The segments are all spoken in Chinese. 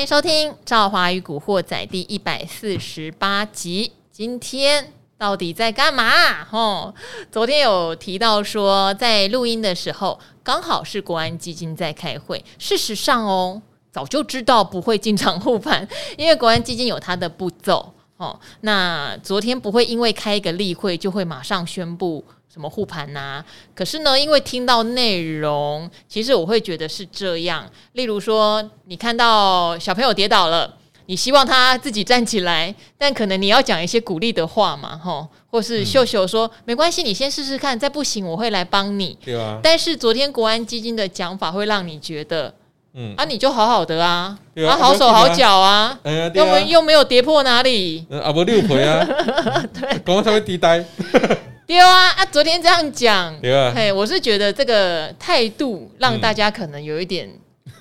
欢迎收听《赵华与古惑仔》第一百四十八集。今天到底在干嘛？哦，昨天有提到说，在录音的时候，刚好是国安基金在开会。事实上哦，早就知道不会进场护盘，因为国安基金有它的步骤。哦，那昨天不会因为开一个例会就会马上宣布。什么护盘呐？可是呢，因为听到内容，其实我会觉得是这样。例如说，你看到小朋友跌倒了，你希望他自己站起来，但可能你要讲一些鼓励的话嘛，吼，或是秀秀说、嗯、没关系，你先试试看，再不行我会来帮你。对啊。但是昨天国安基金的讲法会让你觉得，嗯，啊，你就好好的啊，啊，啊，好手好脚啊，又没又没有跌破哪里，啊不六回啊，对，刚刚才会低呆。对啊，啊，昨天这样讲，啊、嘿，我是觉得这个态度让大家可能有一点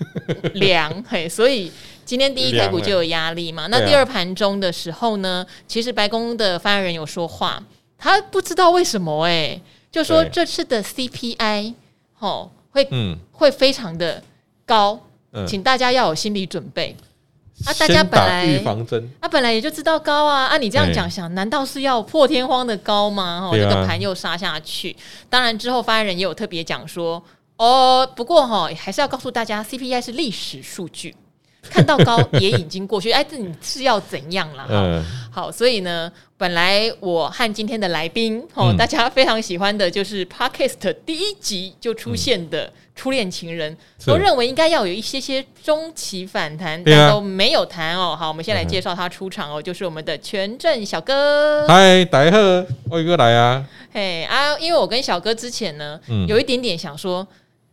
凉，嗯、嘿，所以今天第一台股就有压力嘛。那第二盘中的时候呢，其实白宫的发言人有说话，他不知道为什么哎、欸，就说这次的 CPI 哦会、嗯、会非常的高，请大家要有心理准备。啊，大家本来预防针，啊，本来也就知道高啊，啊，你这样讲想，难道是要破天荒的高吗？哦，这个盘又杀下去。当然之后发言人也有特别讲说，哦，不过哈，还是要告诉大家，CPI 是历史数据，看到高也已经过去。哎，这你是要怎样了？哈，好，所以呢，本来我和今天的来宾，哦，大家非常喜欢的就是 Podcast 第一集就出现的。初恋情人都认为应该要有一些些中期反弹，但都没有谈哦。好，我们先来介绍他出场哦，就是我们的权证小哥。嗨，大家好，我一个来啊。嘿啊，因为我跟小哥之前呢，有一点点想说，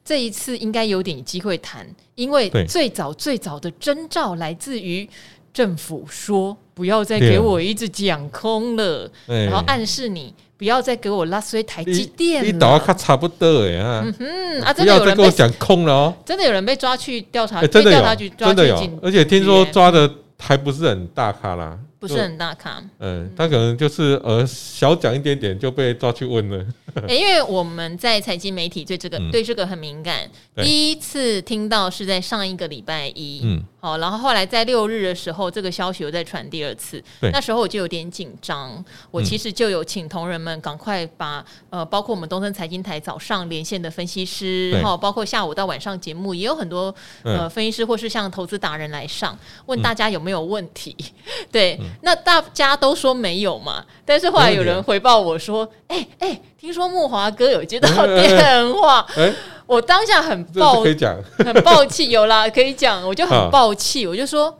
这一次应该有点机会谈，因为最早最早的征兆来自于政府说不要再给我一直讲空了，然后暗示你。不要再给我拉衰台积电了，你倒卡差不多哎啊！嗯哼啊，真的有人被讲空了哦，真的有人被抓去调查，欸、真的有，真的有，而且听说抓的还不是很大咖啦。不是很大咖，嗯，他可能就是呃小讲一点点就被抓去问了。欸、因为我们在财经媒体对这个、嗯、对这个很敏感，第一次听到是在上一个礼拜一，嗯，好，然后后来在六日的时候，这个消息又再传第二次，那时候我就有点紧张，我其实就有请同仁们赶快把呃，包括我们东森财经台早上连线的分析师，然后包括下午到晚上节目也有很多呃分析师或是像投资达人来上问大家有没有问题，对。那大家都说没有嘛，但是后来有人回报我说：“哎、欸、哎、欸，听说木华哥有接到电话。欸 ”我当下很暴，很暴气，有啦，可以讲，我就很暴气，我就说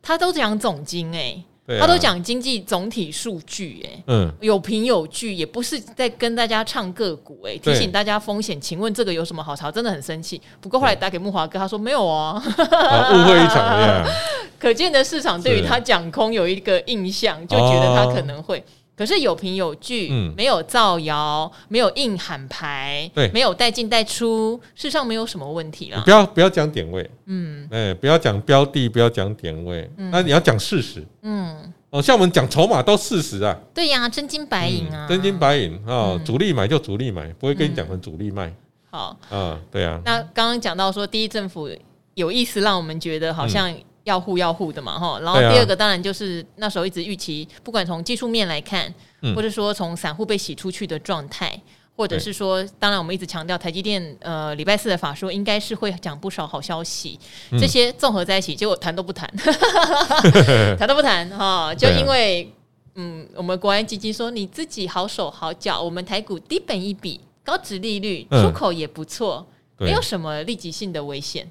他都讲总经哎、欸。他都讲经济总体数据，哎，嗯，有凭有据，也不是在跟大家唱个股，哎，提醒大家风险。请问这个有什么好吵？真的很生气。不过后来打给木华哥，他说没有啊，误会一场。可见的市场对于他讲空有一个印象，就觉得他可能会。可是有凭有据，嗯，没有造谣，没有硬喊牌，对，没有带进带出，事实上没有什么问题啦。不要不要讲点位，嗯，哎，不要讲标的，不要讲点位，那你要讲事实，嗯，哦，像我们讲筹码都事实啊，对呀，真金白银啊，真金白银啊，主力买就主力买，不会跟你讲成主力卖。好，啊，对啊。那刚刚讲到说，第一政府有意思，让我们觉得好像。要护要护的嘛，哈，然后第二个当然就是那时候一直预期，不管从技术面来看，或者说从散户被洗出去的状态，或者是说，当然我们一直强调台积电，呃，礼拜四的法说应该是会讲不少好消息，这些综合在一起，结果谈都不谈，谈都不谈，哈，就因为，嗯，我们国安基金说你自己好手好脚，我们台股低本一比，高值利率，出口也不错，没有什么立即性的危险。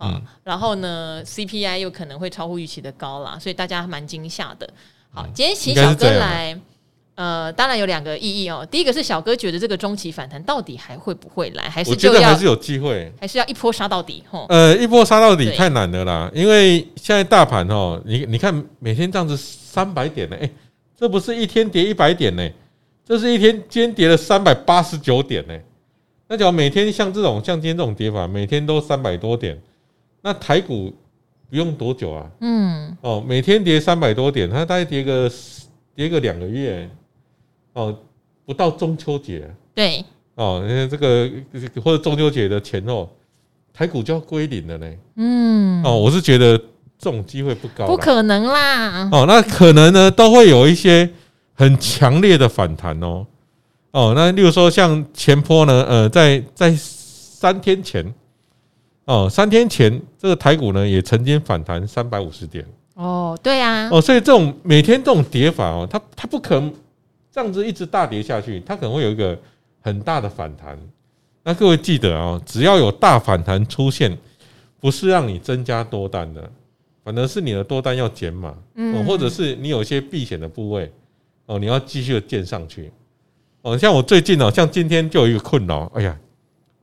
嗯，然后呢，CPI 又可能会超乎预期的高啦，所以大家蛮惊吓的。好，今天请小哥来，呃，当然有两个意义哦。第一个是小哥觉得这个中期反弹到底还会不会来，还是就要还是有机会，还是要一波杀到底？吼，呃，一波杀到底太难了啦，因为现在大盘哦，你你看每天这样子三百点呢，哎，这不是一天跌一百点呢，这是一天今天跌了三百八十九点呢。那假如每天像这种像今天这种跌法，每天都三百多点。那台股不用多久啊？嗯，哦，每天跌三百多点，它大概跌个跌个两个月，哦，不到中秋节，对，哦，因为这个或者中秋节的前后，台股就要归零了呢。嗯，哦，我是觉得这种机会不高，不可能啦。哦，那可能呢，都会有一些很强烈的反弹哦。哦，那例如说像前坡呢，呃，在在三天前，哦，三天前这个台股呢也曾经反弹三百五十点。哦，对啊。哦，所以这种每天这种跌法哦，它它不可能这样子一直大跌下去，它可能会有一个很大的反弹。那各位记得啊，只要有大反弹出现，不是让你增加多单的，反而是你的多单要减码，嗯，或者是你有一些避险的部位哦，你要继续的建上去。哦，像我最近哦，像今天就有一个困扰，哎呀。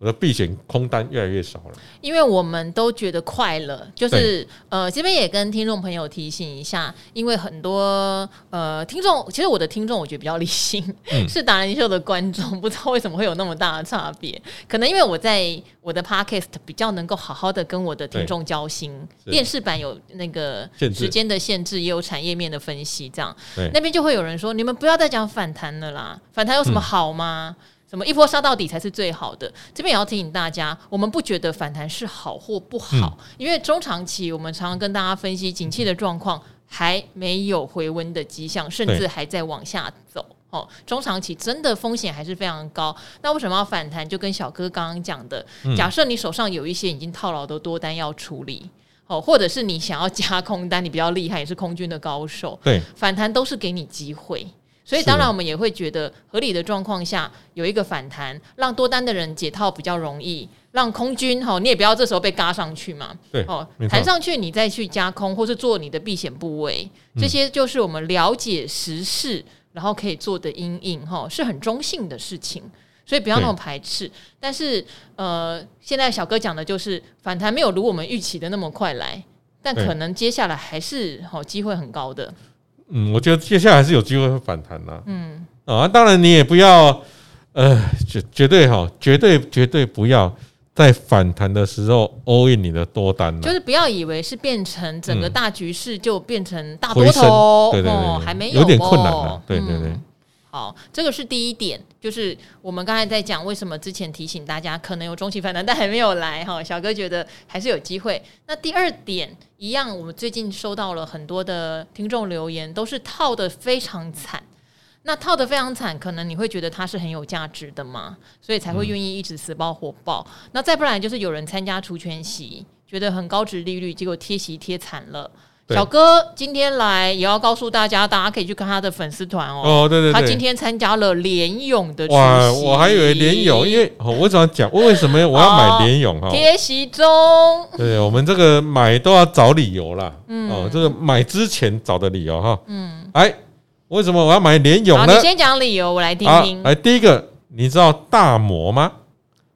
我的避险空单越来越少了，因为我们都觉得快乐，就是呃，这边也跟听众朋友提醒一下，因为很多呃听众，其实我的听众我觉得比较理性，嗯、是达人秀的观众，不知道为什么会有那么大的差别，可能因为我在我的 podcast 比较能够好好的跟我的听众交心，电视版有那个时间的限制，也有产业面的分析，这样那边就会有人说，你们不要再讲反弹了啦，反弹有什么好吗？嗯什么一波杀到底才是最好的？这边也要提醒大家，我们不觉得反弹是好或不好，嗯、因为中长期我们常常跟大家分析景气的状况还没有回温的迹象，甚至还在往下走。哦，中长期真的风险还是非常高。那为什么要反弹？就跟小哥刚刚讲的，假设你手上有一些已经套牢的多单要处理，哦，或者是你想要加空单，你比较厉害，也是空军的高手，对，反弹都是给你机会。所以当然，我们也会觉得合理的状况下有一个反弹，让多单的人解套比较容易，让空军哈，你也不要这时候被嘎上去嘛。对，哦，弹上去你再去加空，或是做你的避险部位，这些就是我们了解时事，然后可以做的阴影哈，是很中性的事情，所以不要那么排斥。但是呃，现在小哥讲的就是反弹没有如我们预期的那么快来，但可能接下来还是好机会很高的。嗯，我觉得接下来还是有机会会反弹的。嗯，啊，当然你也不要，呃，绝绝对哈，绝对绝对不要在反弹的时候 all in 你的多单啊。就是不要以为是变成整个大局势就变成大多头，对对对，哦、还没有，有点困难了。对对对。嗯好，这个是第一点，就是我们刚才在讲为什么之前提醒大家可能有中期反弹，但还没有来哈。小哥觉得还是有机会。那第二点一样，我们最近收到了很多的听众留言，都是套的非常惨。那套的非常惨，可能你会觉得它是很有价值的嘛，所以才会愿意一直死抱活抱。嗯、那再不然就是有人参加除权息，觉得很高值利率，结果贴息贴惨了。小哥今天来也要告诉大家，大家可以去看他的粉丝团哦。哦，对对对，他今天参加了联勇的。哇，我还以为联勇，因为我怎么讲？我为什么我要买联勇哈？贴席中。对，我们这个买都要找理由啦。嗯。哦，这个买之前找的理由哈。嗯。哎，为什么我要买联勇呢？你先讲理由，我来听听。来，第一个，你知道大魔吗？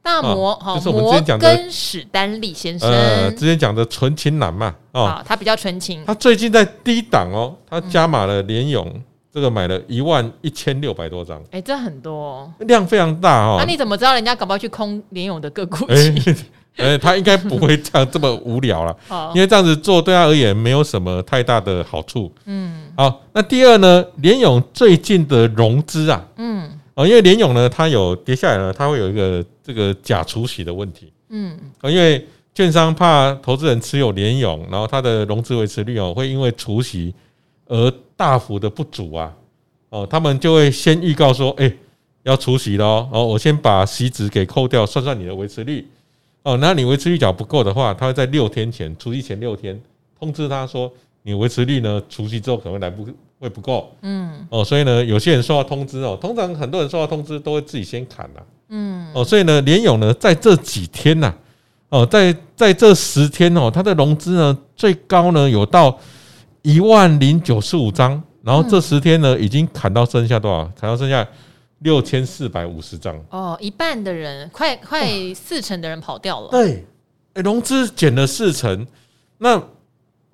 大摩好，就是我们之前讲的史丹利先生，呃，之前讲的纯情男嘛，哦，他比较纯情。他最近在低档哦，他加码了联咏，这个买了一万一千六百多张，哎，这很多，量非常大哦。那你怎么知道人家搞不好去空联勇的个股？哎，他应该不会这样这么无聊了，因为这样子做对他而言没有什么太大的好处。嗯，好，那第二呢，联勇最近的融资啊，嗯。哦，因为联咏呢，它有跌下来了，它会有一个这个假除息的问题。嗯，因为券商怕投资人持有联咏，然后它的融资维持率哦，会因为除息而大幅的不足啊。哦，他们就会先预告说，哎，要除息了哦，我先把息值给扣掉，算算你的维持率。哦，那你维持率缴不够的话，他会在六天前，除息前六天通知他说，你维持率呢，除息之后可能会来不。会不够，嗯，哦，所以呢，有些人收到通知哦，通常很多人收到通知都会自己先砍了，嗯，哦，所以呢，联勇呢，在这几天呐，哦，在在这十天哦，它的融资呢最高呢有到一万零九十五张，然后这十天呢已经砍到剩下多少？砍到剩下六千四百五十张。哦，一半的人，快快四成的人跑掉了。对，融资减了四成，那。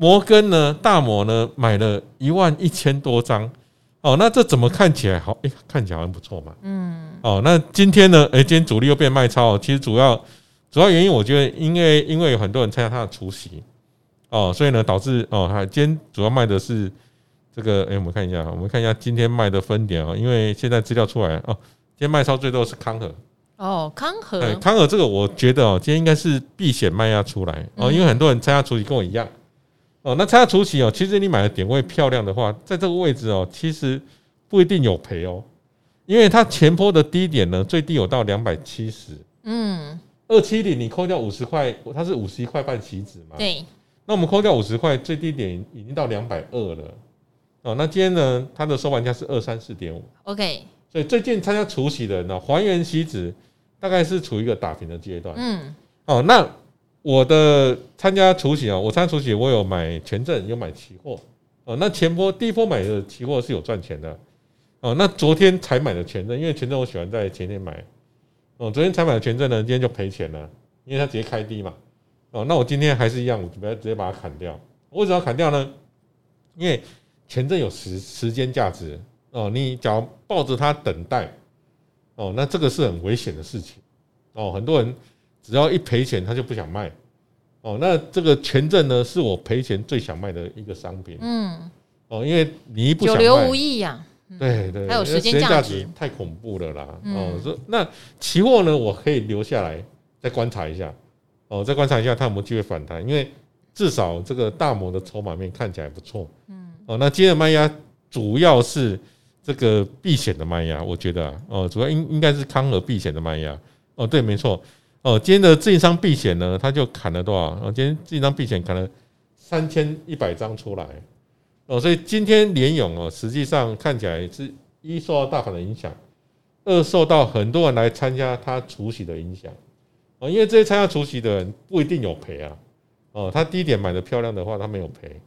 摩根呢？大摩呢？买了一万一千多张，哦，那这怎么看起来好？哎，看起来好像不错嘛。嗯。哦，那今天呢？哎，今天主力又变卖超。其实主要主要原因，我觉得因为因为有很多人参加他的除夕，哦，所以呢导致哦，他今天主要卖的是这个。哎，我们看一下，我们看一下今天卖的分点啊。因为现在资料出来哦，今天卖超最多的是康和。哦，康和。康和这个我觉得哦，今天应该是避险卖压出来哦，因为很多人参加除夕跟我一样。哦，那参加除息哦，其实你买的点位漂亮的话，在这个位置哦，其实不一定有赔哦，因为它前坡的低点呢，最低有到两百七十，嗯，二七零你扣掉五十块，它是五十一块半期指嘛，对，那我们扣掉五十块，最低点已经到两百二了，哦，那今天呢，它的收盘价是二三四点五，OK，所以最近参加除息的人呢，还原息指大概是处于一个打平的阶段，嗯，哦，那。我的参加除息啊，我参加除息，我有买权证，有买期货哦。那前波第一波买的期货是有赚钱的哦。那昨天才买的权证，因为权证我喜欢在前天买哦。昨天才买的权证呢，今天就赔钱了，因为它直接开低嘛哦。那我今天还是一样，我准备直接把它砍掉。为什么要砍掉呢？因为权证有时时间价值哦。你只要抱着它等待哦，那这个是很危险的事情哦。很多人。只要一赔钱，他就不想卖哦。那这个权证呢，是我赔钱最想卖的一个商品。嗯，哦，因为你一不想卖，久留无益呀。对对，还有时间价值太恐怖了啦。哦，说那期货呢，我可以留下来再观察一下。哦，再观察一下它有没有机会反弹，因为至少这个大摩的筹码面看起来不错。嗯，哦，那今天的卖压主要是这个避险的卖压，我觉得哦，主要应应该是康和避险的卖压。哦，对，没错。哦，今天的自营商避险呢，他就砍了多少？哦，今天自营商避险砍了三千一百张出来。哦，所以今天联勇哦，实际上看起来是一受到大盘的影响，二受到很多人来参加他除息的影响。哦，因为这些参加除息的人不一定有赔啊。哦，他低点买的漂亮的话，他没有赔。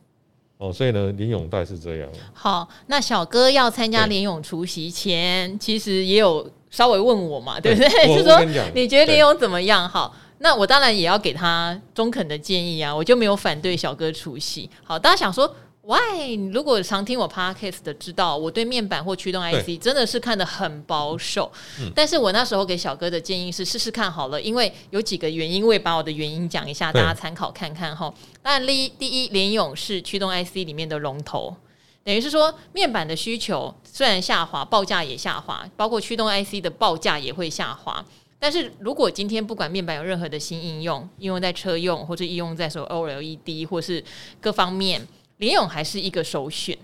哦，所以呢，林永代是这样。好，那小哥要参加联咏除夕前，其实也有。稍微问我嘛，对不对？是说你觉得联咏怎么样？好，那我当然也要给他中肯的建议啊，我就没有反对小哥除夕。好，大家想说，Why？如果常听我 Podcast 的，知道我对面板或驱动 IC 真的是看得很保守。但是我那时候给小哥的建议是试试看好了，因为有几个原因，我也把我的原因讲一下，大家参考看看哈。当然，第一，第一，联咏是驱动 IC 里面的龙头。等于是说，面板的需求虽然下滑，报价也下滑，包括驱动 IC 的报价也会下滑。但是如果今天不管面板有任何的新应用，应用在车用，或者应用在说 OLED，或是各方面，联咏还是一个首选。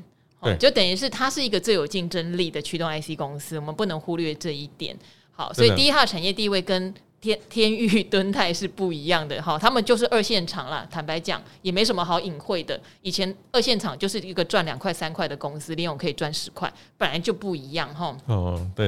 对，就等于是它是一个最有竞争力的驱动 IC 公司，我们不能忽略这一点。好，所以第一号产业地位跟。天天域、敦泰是不一样的哈，他们就是二线厂啦。坦白讲，也没什么好隐晦的。以前二线厂就是一个赚两块三块的公司，联咏可以赚十块，本来就不一样哈。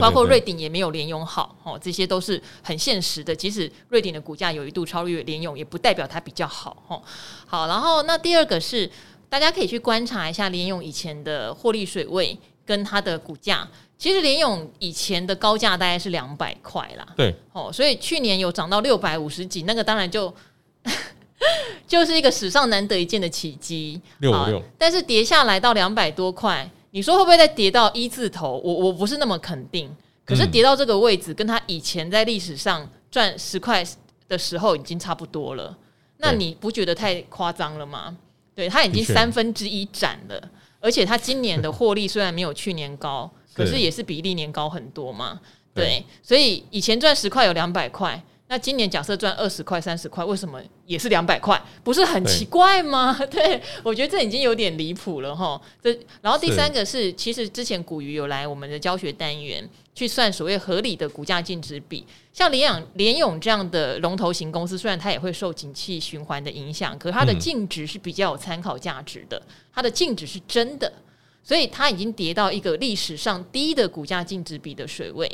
包括瑞鼎也没有联咏好，哦，这些都是很现实的。即使瑞鼎的股价有一度超越联咏，也不代表它比较好哈。好，然后那第二个是，大家可以去观察一下联勇以前的获利水位跟它的股价。其实联勇以前的高价大概是两百块啦，对，哦，所以去年有涨到六百五十几，那个当然就 就是一个史上难得一见的奇迹，六五六。但是跌下来到两百多块，你说会不会再跌到一字头？我我不是那么肯定。可是跌到这个位置，跟他以前在历史上赚十块的时候已经差不多了，那你不觉得太夸张了吗？对，它已经三分之一斩了，而且它今年的获利虽然没有去年高。可是也是比历年高很多嘛，对，所以以前赚十块有两百块，那今年假设赚二十块、三十块，为什么也是两百块？不是很奇怪吗？对，我觉得这已经有点离谱了哈。这然后第三个是，是其实之前古鱼有来我们的教学单元去算所谓合理的股价净值比，像联养联永这样的龙头型公司，虽然它也会受景气循环的影响，可是它的净值是比较有参考价值的，它的净值是真的。所以它已经跌到一个历史上低的股价净值比的水位，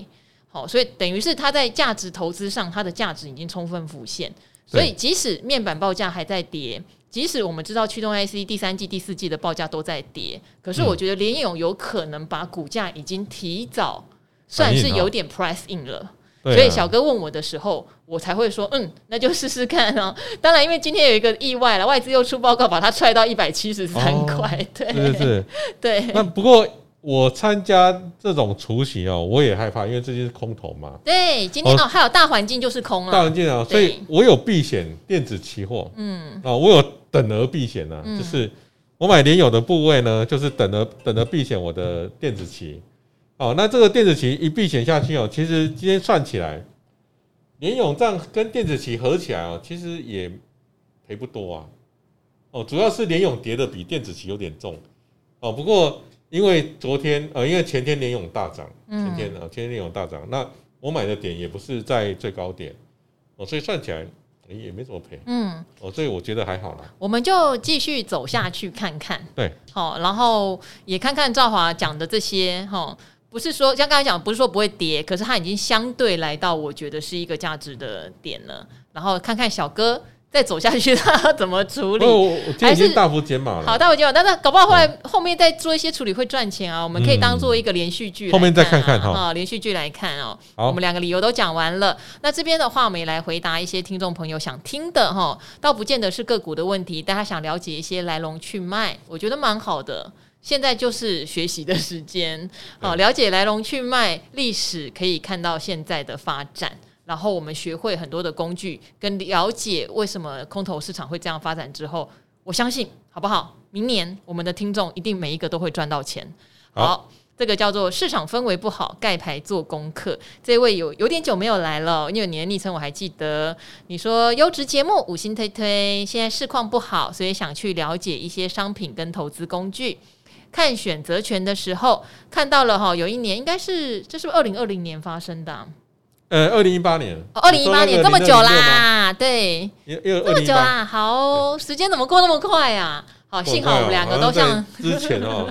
好，所以等于是它在价值投资上，它的价值已经充分浮现。所以即使面板报价还在跌，即使我们知道驱动 IC 第三季、第四季的报价都在跌，可是我觉得联咏有可能把股价已经提早算是有点 price in 了。所以小哥问我的时候，我才会说，嗯，那就试试看哦。当然，因为今天有一个意外了，外资又出报告，把它踹到一百七十三块。对，是是，对。那不过我参加这种除息哦，我也害怕，因为这些是空头嘛。对，今天哦，还有大环境就是空了。大环境啊，所以我有避险电子期货。嗯，啊，我有等额避险呢，就是我买联友的部位呢，就是等额等额避险我的电子期。哦，那这个电子棋一避险下去哦，其实今天算起来，联勇这样跟电子棋合起来哦，其实也赔不多啊。哦，主要是联勇跌的比电子棋有点重哦。不过因为昨天呃，因为前天联勇大涨，前天啊，前天联咏大涨，那我买的点也不是在最高点哦，所以算起来也没怎么赔。嗯，哦，所以我觉得还好啦。我们就继续走下去看看。对，好，然后也看看赵华讲的这些哈，不是说像刚才讲，不是说不会跌，可是它已经相对来到我觉得是一个价值的点了。然后看看小哥。再走下去，他怎么处理？还是大幅减码了？好，大幅减码，但是搞不好后来后面再做一些处理会赚钱啊！我们可以当做一个连续剧，后面再看看哈。连续剧来看哦。好，我们两个理由都讲完了。那这边的话，我们也来回答一些听众朋友想听的哈，倒不见得是个股的问题，但他想了解一些来龙去脉，我觉得蛮好的。现在就是学习的时间，好，了解来龙去脉，历史可以看到现在的发展。然后我们学会很多的工具，跟了解为什么空头市场会这样发展之后，我相信好不好？明年我们的听众一定每一个都会赚到钱。好，好，这个叫做市场氛围不好，盖牌做功课。这位有有点久没有来了，因为你的昵称我还记得。你说优质节目五星推推，现在市况不好，所以想去了解一些商品跟投资工具。看选择权的时候看到了哈，有一年应该是这是不是二零二零年发生的啊？呃，二零一八年，二零一八年这么久啦，对，这么久啦，好，时间怎么过那么快呀？好，幸好我们两个都像之前哦，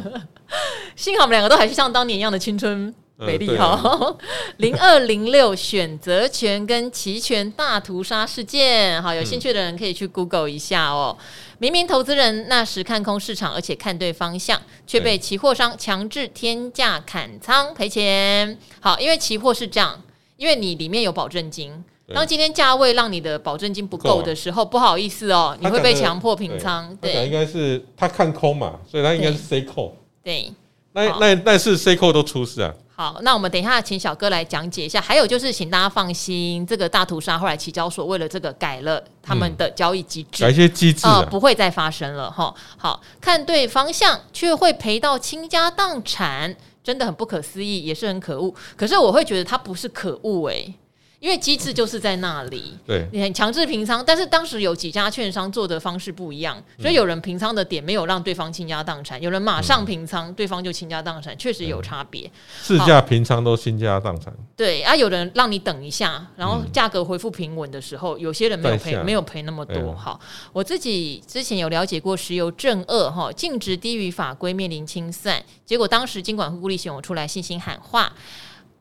幸好我们两个都还是像当年一样的青春美丽哈。零二零六选择权跟期权大屠杀事件，好，有兴趣的人可以去 Google 一下哦。明明投资人那时看空市场，而且看对方向，却被期货商强制天价砍仓赔钱。好，因为期货是这样。因为你里面有保证金，当今天价位让你的保证金不够的时候，不好意思哦，你会被强迫平仓。对，应该是他看空嘛，所以他应该是 C 扣。对，那那那是 C 扣都出事啊。好，那我们等一下请小哥来讲解一下。还有就是，请大家放心，这个大屠杀后来期交所为了这个改了他们的交易机制，改一些机制啊，不会再发生了哈。好，看对方向却会赔到倾家荡产。真的很不可思议，也是很可恶。可是我会觉得他不是可恶诶。因为机制就是在那里，对，你很强制平仓，但是当时有几家券商做的方式不一样，所以有人平仓的点没有让对方倾家荡产，有人马上平仓，对方就倾家荡产，确实有差别。市价平仓都倾家荡产，对啊，有人让你等一下，然后价格恢复平稳的时候，有些人没有赔，没有赔那么多。好，我自己之前有了解过石油正二哈，净值低于法规面临清算，结果当时金管会顾立雄出来信心喊话。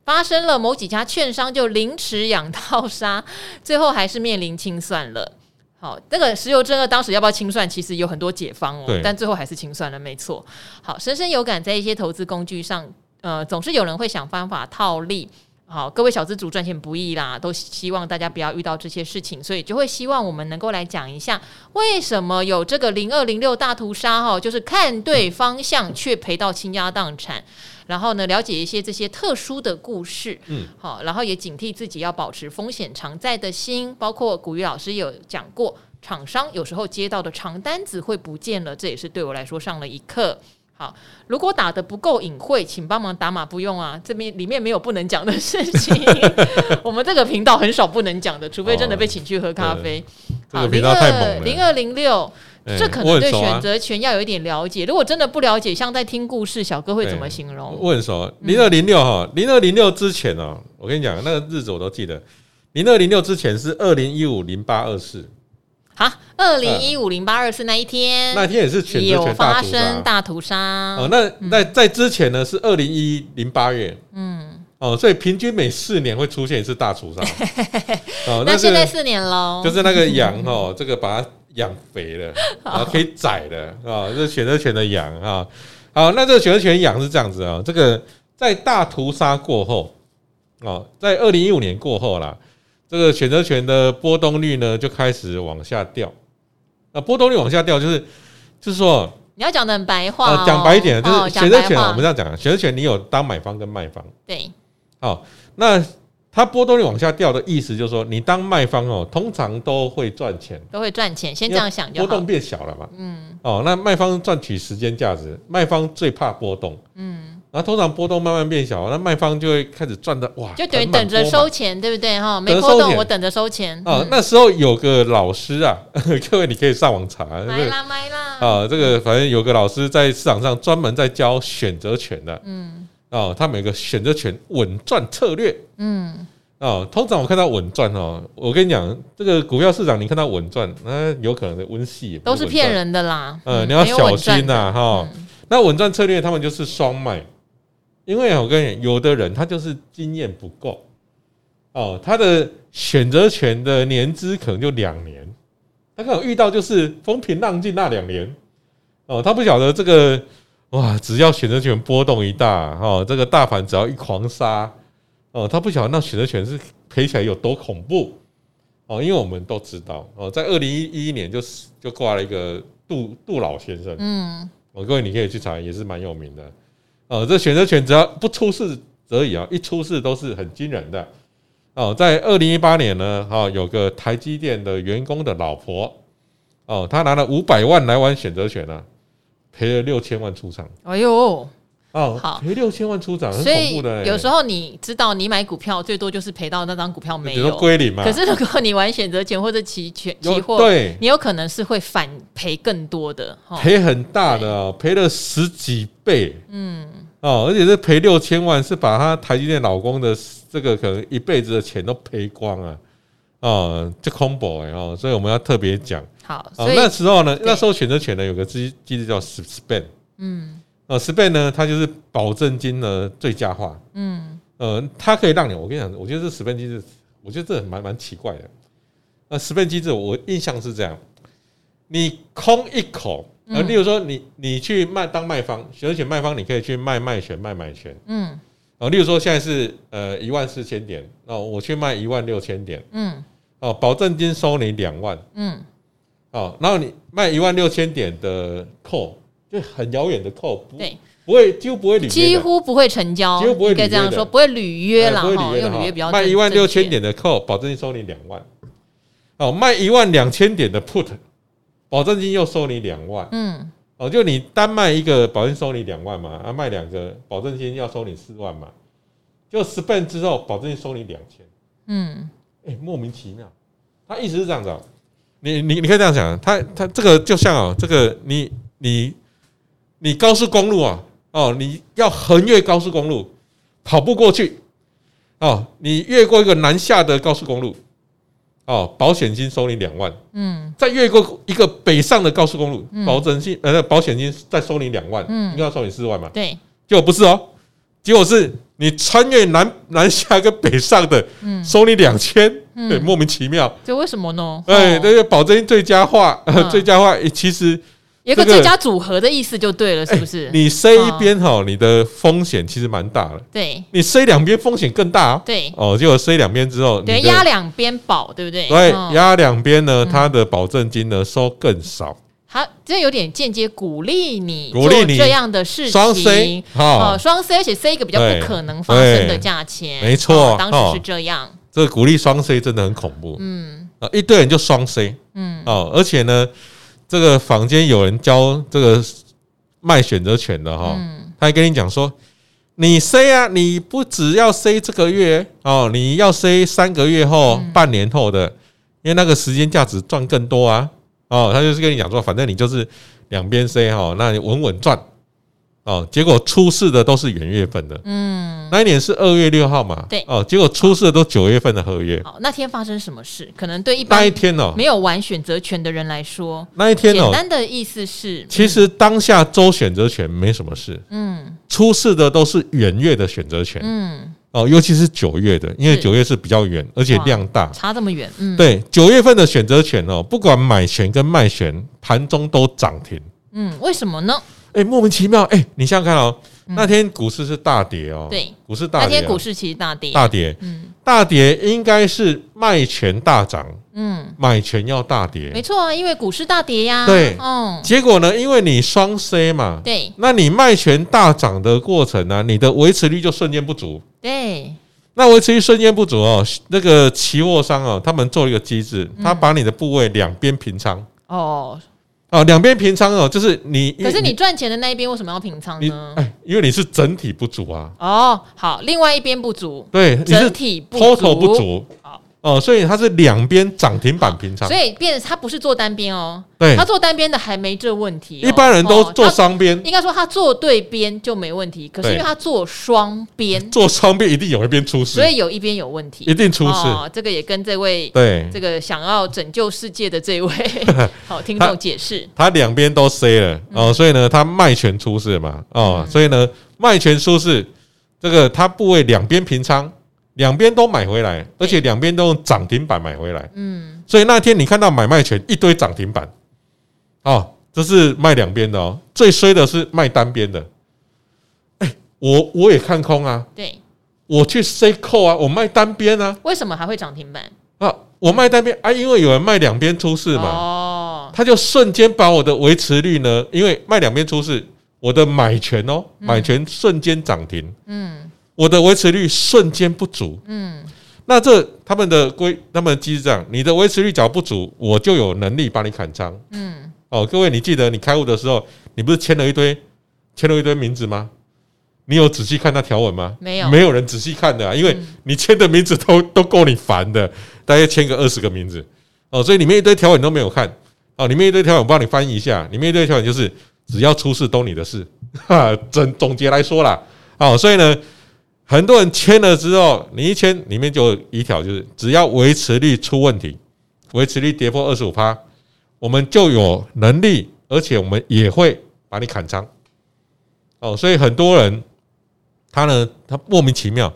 发生了某几家券商就凌迟养套杀，最后还是面临清算了。好，那个石油真二当时要不要清算，其实有很多解方哦，但最后还是清算了，没错。好，深深有感，在一些投资工具上，呃，总是有人会想方法套利。好，各位小资族赚钱不易啦，都希望大家不要遇到这些事情，所以就会希望我们能够来讲一下，为什么有这个零二零六大屠杀哈，就是看对方向却赔到倾家荡产。然后呢，了解一些这些特殊的故事，嗯，好，然后也警惕自己要保持风险常在的心。包括古雨老师有讲过，厂商有时候接到的长单子会不见了，这也是对我来说上了一课。好，如果打得不够隐晦，请帮忙打码，不用啊，这边里面没有不能讲的事情。我们这个频道很少不能讲的，除非真的被请去喝咖啡。哦、好，这个频道太猛了。零二零六。这可能对选择权要有一点了解。如果真的不了解，像在听故事，小哥会怎么形容？我很熟，零二零六哈，零二零六之前哦，我跟你讲，那个日子我都记得。零二零六之前是二零一五零八二四。好，二零一五零八二四那一天，那天也是选择权有发生大屠杀。哦，那那在之前呢是二零一零八月。嗯。哦，所以平均每四年会出现一次大屠杀。哦，那现在四年喽。就是那个羊哦，这个把它。养肥了，然后可以宰的啊，这选择权的羊啊，好，那这个选择权羊是这样子啊，这个在大屠杀过后哦，在二零一五年过后啦，这个选择权的波动率呢就开始往下掉。那波动率往下掉，就是就是说，你要讲的很白话，讲白一点，就是选择权，我们这样讲，选择权你有当买方跟卖方，对，好，那。它波动率往下掉的意思就是说，你当卖方哦，通常都会赚钱，都会赚钱。先这样想就好，波动变小了嘛。嗯。哦，那卖方赚取时间价值，卖方最怕波动。嗯。然后通常波动慢慢变小，那卖方就会开始赚的哇，就等于等着收钱，对不对？哈？没波动我等着收钱。啊，那时候有个老师啊，各位你可以上网查，买啦买啦。啊，这个反正有个老师在市场上专门在教选择权的，嗯，哦，他们有个选择权稳赚策略，嗯，哦，通常我看到稳赚哦，我跟你讲，这个股票市场你看到稳赚，那有可能的温系都是骗人的啦，嗯，你要小心呐，哈。那稳赚策略他们就是双卖。因为我跟你，有的人他就是经验不够哦，他的选择权的年资可能就两年，他可能遇到就是风平浪静那两年哦，他不晓得这个哇，只要选择权波动一大哦，这个大盘只要一狂杀哦，他不晓得那选择权是赔起来有多恐怖哦，因为我们都知道哦，在二零一一年就就挂了一个杜杜老先生，嗯，我各位你可以去查，也是蛮有名的。哦，这选择权只要不出事则已啊，一出事都是很惊人的。哦，在二零一八年呢，哈，有个台积电的员工的老婆，哦，他拿了五百万来玩选择权呢，赔了六千万出场。哎呦，哦，好，赔六千万出场，很恐怖的。有时候你知道，你买股票最多就是赔到那张股票没有归零嘛。可是如果你玩选择权或者期权期货，对，你有可能是会反赔更多的，赔很大的，赔了十几倍。嗯。哦，而且是赔六千万，是把他台积电老公的这个可能一辈子的钱都赔光啊！哦，这 combo 哎哦，所以我们要特别讲。好，哦，那时候呢，那时候选择权呢有个机机制叫 SPAN，嗯，呃，SPAN 呢，它就是保证金的最佳化，嗯，呃，它可以让你，我跟你讲，我觉得这 SPAN 机制，我觉得这蛮蛮奇怪的。那 SPAN 机制，我印象是这样，你空一口。呃，例如说你你去卖当卖方，选择权卖方，你可以去卖卖权卖买权，嗯，啊，例如说现在是呃一万四千点，哦，我去卖一万六千点，嗯，哦，保证金收你两万，嗯，哦，然后你卖一万六千点的 call，就很遥远的 call，对，不会几乎不会履约，几乎不会成交，几乎不会，可以这样说，不会履约了不会履约比较卖一万六千点的 call，保证金收你两万，哦，卖一万两千点的 put。保证金又收你两万，嗯，哦，就你单卖一个保证金收你两万嘛，啊，卖两个保证金要收你四万嘛，就 SPAN 之后保证金收你两千，嗯，哎，莫名其妙，他意思是这样子，你你你可以这样想，他他这个就像哦，这个你你你高速公路啊，哦，你要横越高速公路跑不过去，哦，你越过一个南下的高速公路。哦，保险金收你两万，嗯，再越过一个北上的高速公路，保证金呃，保险金再收你两万，嗯，应该要收你四万嘛？对，结果不是哦，结果是你穿越南南下跟北上的，嗯，收你两千，对，莫名其妙，这为什么呢？哎，这个保证金最佳化，最佳化其实。有个最佳组合的意思就对了，是不是？你塞一边哈，你的风险其实蛮大的。对，你塞两边风险更大。对，哦，结果塞两边之后，对，压两边保，对不对？对，压两边呢，它的保证金呢收更少。好这有点间接鼓励你做这样的事情，双 C，，哦，双 C，，而且 C 一个比较不可能发生的价钱，没错，当时是这样。这个鼓励双 C 真的很恐怖。嗯，啊，一堆人就双 C。嗯，哦，而且呢。这个房间有人教这个卖选择权的哈，他还跟你讲说，你塞啊，你不只要塞这个月哦，你要塞三个月后、半年后的，因为那个时间价值赚更多啊，哦，他就是跟你讲说，反正你就是两边塞哈，那你稳稳赚。哦，结果出事的都是元月份的，嗯，那一年是二月六号嘛，对，哦，结果出事的都九月份的合约。好，那天发生什么事？可能对一般那一天哦，没有玩选择权的人来说，那一天哦，简单的意思是，其实当下周选择权没什么事，嗯，出事的都是元月的选择权，嗯，哦，尤其是九月的，因为九月是比较远，而且量大，差这么远，嗯，对，九月份的选择权哦，不管买权跟卖权，盘中都涨停，嗯，为什么呢？哎，莫名其妙！哎，你想想看哦，那天股市是大跌哦，对，股市大跌。那天股市其实大跌，大跌，嗯，大跌应该是卖权大涨，嗯，买权要大跌，没错啊，因为股市大跌呀，对，嗯，结果呢，因为你双 C 嘛，对，那你卖权大涨的过程呢，你的维持率就瞬间不足，对，那维持率瞬间不足哦，那个期货商哦，他们做一个机制，他把你的部位两边平仓，哦。哦，两边平仓哦，就是你。可是你赚钱的那一边为什么要平仓呢？哎，因为你是整体不足啊。哦，好，另外一边不足，对，整体不足，不足。哦，所以它是两边涨停板平仓，所以变成它不是做单边哦，对，它做单边的还没这问题，一般人都做双边，应该说它做对边就没问题，可是因为它做双边，做双边一定有一边出事，所以有一边有问题，一定出事。哦这个也跟这位对。这个想要拯救世界的这位 好听众解释，他两边都塞了。哦，所以呢，他卖权出事嘛，哦，所以呢，卖权出事，这个他部位两边平仓。两边都买回来，而且两边都用涨停板买回来。嗯，所以那天你看到买卖权一堆涨停板，哦，这是卖两边的哦。最衰的是卖单边的。哎，我我也看空啊。对，我去 C 扣啊，我卖单边啊。为什么还会涨停板？啊，我卖单边啊，因为有人卖两边出事嘛。哦，他就瞬间把我的维持率呢，因为卖两边出事，我的买权哦，买权瞬间涨停。嗯。我的维持率瞬间不足，嗯，那这他们的规，他们的机制这样，你的维持率只要不足，我就有能力帮你砍仓，嗯，哦，各位，你记得你开户的时候，你不是签了一堆，签了一堆名字吗？你有仔细看那条文吗？没有，没有人仔细看的，啊因为你签的名字都都够你烦的，大概签个二十个名字，哦，所以里面一堆条文都没有看，哦，里面一堆条文我帮你翻译一下，里面一堆条文就是只要出事都你的事，哈，总总结来说啦，哦，所以呢。很多人签了之后，你一签里面就一条，就是只要维持率出问题，维持率跌破二十五趴，我们就有能力，而且我们也会把你砍仓。哦，所以很多人他呢，他莫名其妙，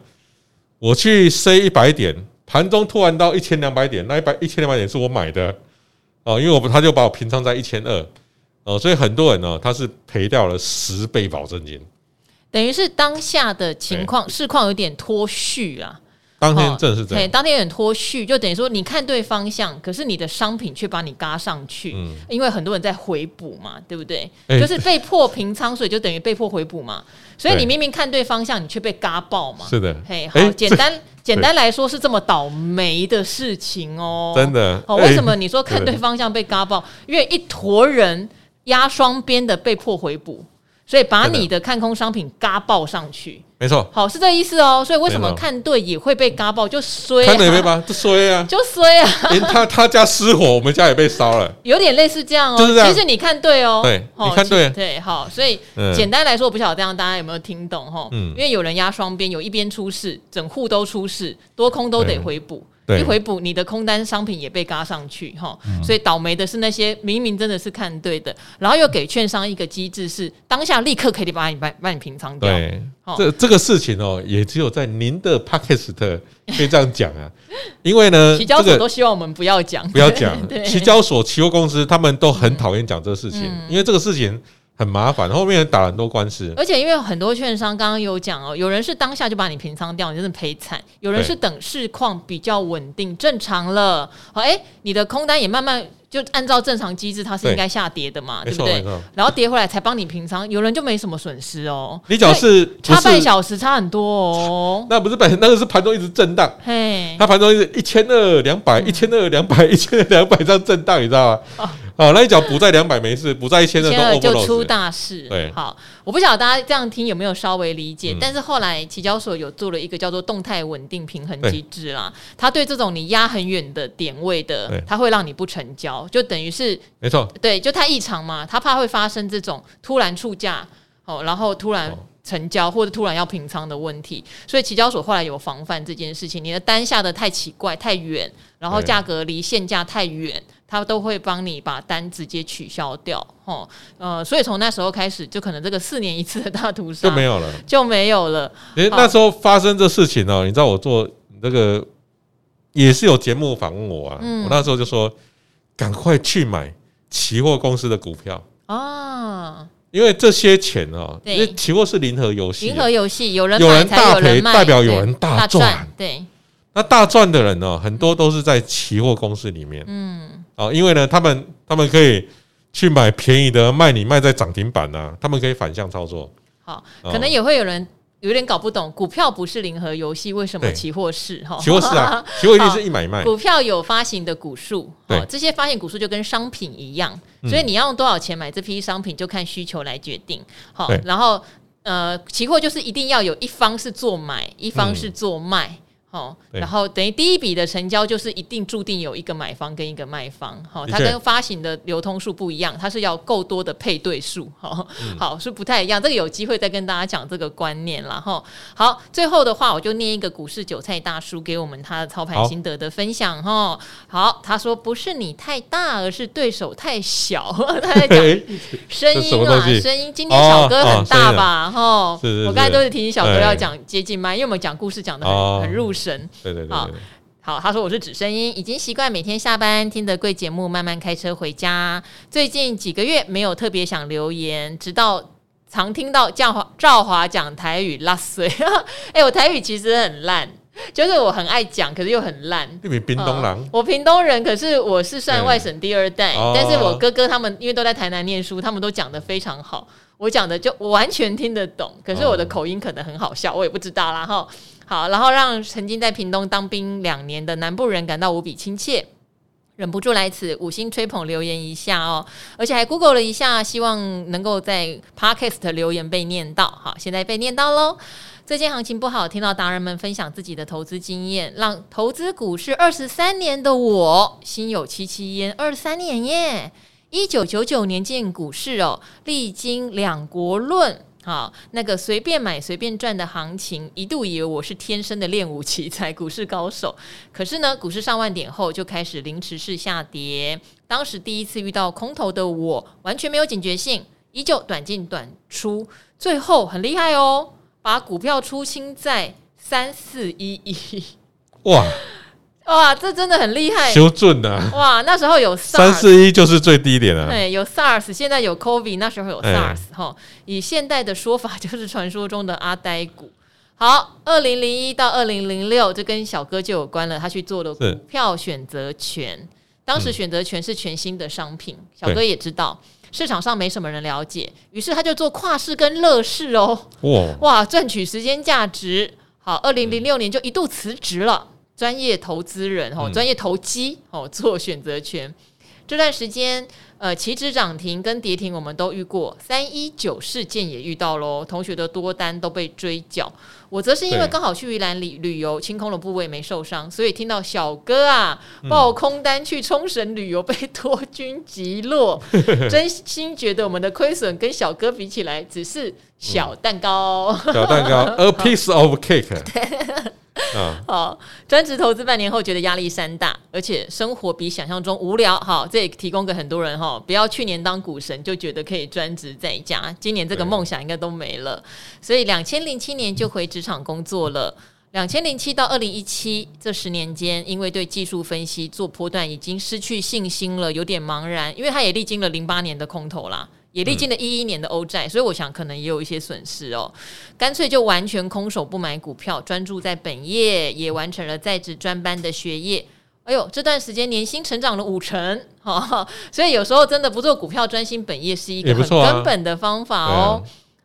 我去塞一百点，盘中突然到一千两百点，那一百一千两百点是我买的哦，因为我他就把我平仓在一千二哦，所以很多人呢，他是赔掉了十倍保证金。等于是当下的情况市况有点脱序啊，当天正是这样，对，当天有点脱序，就等于说你看对方向，可是你的商品却把你嘎上去，嗯，因为很多人在回补嘛，对不对？就是被迫平仓，所以就等于被迫回补嘛，所以你明明看对方向，你却被嘎爆嘛，是的，嘿，好，简单简单来说是这么倒霉的事情哦，真的，哦，为什么你说看对方向被嘎爆？因为一坨人压双边的被迫回补。所以把你的看空商品嘎爆上去，没错，好，是这意思哦。所以为什么看对也会被嘎爆，就衰，看对没吧，就衰啊，就衰啊。连他他家失火，我们家也被烧了，有点类似这样哦。就是这样，其实你看对哦，对，你看对，对，好。所以简单来说，我不晓得这样大家有没有听懂哈？嗯，因为有人压双边，有一边出事，整户都出事，多空都得回补。一回补，你的空单商品也被嘎上去哈，所以倒霉的是那些明明真的是看对的，然后又给券商一个机制，是当下立刻可以把你把把你平仓掉。对，这这个事情哦，也只有在您的 Podcast 可以这样讲啊，因为呢，期交所都希望我们不要讲，不要讲。期交所、期货公司他们都很讨厌讲这个事情，因为这个事情。很麻烦，后面人打很多官司，而且因为很多券商刚刚有讲哦，有人是当下就把你平仓掉，你真的赔惨；有人是等市况比较稳定、正常了，好，哎，你的空单也慢慢就按照正常机制，它是应该下跌的嘛，对不对？然后跌回来才帮你平仓，有人就没什么损失哦。你讲是差半小时，差很多哦。那不是本那个是盘中一直震荡，嘿，它盘中一直一千二两百、一千二两百、一千二两百这样震荡，你知道吗？哦，那一脚补在两百没事，补在一千二就出大事。对，好，我不晓得大家这样听有没有稍微理解，嗯、但是后来期交所有做了一个叫做动态稳定平衡机制啦，它对这种你压很远的点位的，它会让你不成交，就等于是没错，对，就太异常嘛，它怕会发生这种突然出价，哦，然后突然成交或者突然要平仓的问题，所以期交所后来有防范这件事情，你的单下的太奇怪太远，然后价格离现价太远。他都会帮你把单直接取消掉，吼，呃，所以从那时候开始，就可能这个四年一次的大屠杀就没有了，就没有了。诶，那时候发生这事情哦，你知道我做那个也是有节目访问我啊，我那时候就说，赶快去买期货公司的股票。啊，因为这些钱哦，因为期货是零和游戏，零和游戏有人有人大赔，代表有人大赚，对。那大赚的人呢，很多都是在期货公司里面，嗯，哦，因为呢，他们他们可以去买便宜的，卖你卖在涨停板啊，他们可以反向操作。好，可能也会有人有点搞不懂，股票不是零和游戏，为什么期货是？哈，期货是啊，期货一定是一买一卖。股票有发行的股数，对，这些发行股数就跟商品一样，所以你要用多少钱买这批商品，就看需求来决定。好，然后。呃，期货就是一定要有一方是做买，一方是做卖。嗯好，然后等于第一笔的成交就是一定注定有一个买方跟一个卖方，好，它跟发行的流通数不一样，它是要够多的配对数，好，好是不太一样。这个有机会再跟大家讲这个观念，然后好，最后的话我就念一个股市韭菜大叔给我们他的操盘心得的分享哈。好，他说不是你太大，而是对手太小。他在讲声音啊，声音。今天小哥很大吧？哈，我刚才都是提醒小哥要讲接近麦，因为我们讲故事讲的很很入。神，对对对，好，好，他说我是指声音，已经习惯每天下班听的贵节目，慢慢开车回家。最近几个月没有特别想留言，直到常听到赵华赵华讲台语拉碎。哎、欸，我台语其实很烂，就是我很爱讲，可是又很烂。你屏东人、嗯，我屏东人，可是我是算外省第二代，嗯、但是我哥哥他们因为都在台南念书，他们都讲的非常好，我讲的就我完全听得懂，可是我的口音可能很好笑，我也不知道啦哈。好，然后让曾经在屏东当兵两年的南部人感到无比亲切，忍不住来此五星吹捧留言一下哦，而且还 Google 了一下，希望能够在 Podcast 留言被念到。好，现在被念到喽。最近行情不好，听到达人们分享自己的投资经验，让投资股市二十三年的我心有戚戚焉。二十三年耶，一九九九年进股市哦，历经两国论。好，那个随便买随便赚的行情，一度以为我是天生的练武奇才、股市高手。可是呢，股市上万点后就开始凌迟式下跌。当时第一次遇到空头的我，完全没有警觉性，依旧短进短出，最后很厉害哦，把股票出清在三四一一。哇！哇，这真的很厉害！修正啊！哇，那时候有 SARS, 三四一就是最低点了。对，有 SARS，现在有 COVID，那时候有 SARS 哈、欸。以现代的说法，就是传说中的阿呆股。好，二零零一到二零零六，这跟小哥就有关了。他去做了股票选择权，当时选择权是全新的商品，嗯、小哥也知道市场上没什么人了解，于是他就做跨市跟乐视哦。哇哇，赚取时间价值。好，二零零六年就一度辞职了。专业投资人哦，专业投机哦，做选择权。这段时间，呃，期指涨停跟跌停我们都遇过，三一九事件也遇到喽，同学的多单都被追缴，我则是因为刚好去宜兰旅旅游，清空了部位没受伤，所以听到小哥啊报空单去冲绳旅游被多军击落，真心觉得我们的亏损跟小哥比起来只是小蛋糕，小蛋糕，a piece of cake。嗯，好，专职投资半年后觉得压力山大，而且生活比想象中无聊。好，这也提供给很多人哈，不要去年当股神就觉得可以专职在家，今年这个梦想应该都没了。所以两千零七年就回职场工作了。两千零七到二零一七这十年间，因为对技术分析做波段已经失去信心了，有点茫然。因为他也历经了零八年的空头啦。也历经了一一年的欧债，所以我想可能也有一些损失哦。干脆就完全空手不买股票，专注在本业，也完成了在职专班的学业。哎呦，这段时间年薪成长了五成，哈，所以有时候真的不做股票，专心本业是一个很根本的方法哦。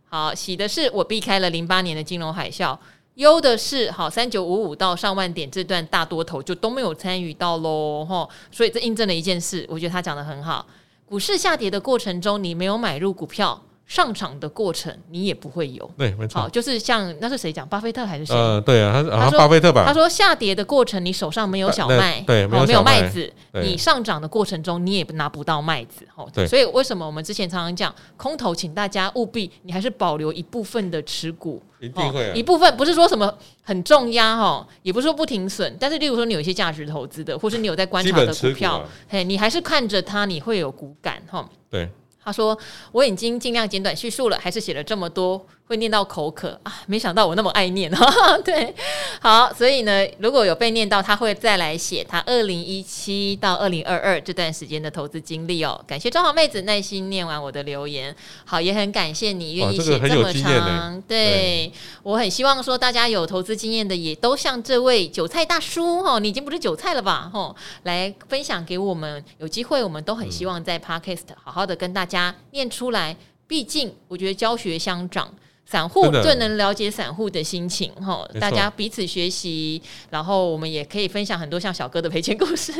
好，喜的是我避开了零八年的金融海啸，忧的是好三九五五到上万点这段大多头就都没有参与到喽，哈，所以这印证了一件事，我觉得他讲的很好。股市下跌的过程中，你没有买入股票。上涨的过程你也不会有，对，没错。好，就是像那是谁讲？巴菲特还是谁？呃，对啊，他是他说巴菲特吧？他说下跌的过程你手上没有小麦，对，没有麦子。你上涨的过程中你也拿不到麦子，哦，对。所以为什么我们之前常常讲空头，请大家务必你还是保留一部分的持股，一定会一部分不是说什么很重压哈，也不是说不停损，但是例如说你有一些价值投资的，或是你有在观察的股票，嘿，你还是看着它，你会有股感哈，对。他说：“我已经尽量简短叙述了，还是写了这么多。”会念到口渴啊！没想到我那么爱念哈，对，好，所以呢，如果有被念到，他会再来写他二零一七到二零二二这段时间的投资经历哦。感谢张好妹子耐心念完我的留言，好，也很感谢你愿意写这么长。对，对我很希望说大家有投资经验的也都像这位韭菜大叔哦，你已经不是韭菜了吧？哦，来分享给我们，有机会我们都很希望在 Podcast 好好的跟大家念出来。毕竟我觉得教学相长。散户最能了解散户的心情哈，大家彼此学习，然后我们也可以分享很多像小哥的赔钱故事，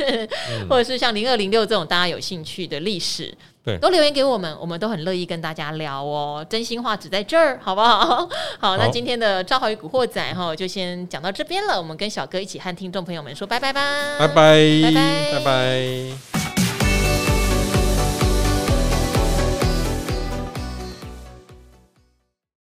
嗯、或者是像零二零六这种大家有兴趣的历史，对，都留言给我们，我们都很乐意跟大家聊哦。真心话只在这儿，好不好？好，好，那今天的赵浩宇古惑仔哈，就先讲到这边了。我们跟小哥一起和听众朋友们说拜拜吧，拜拜，拜拜，拜拜。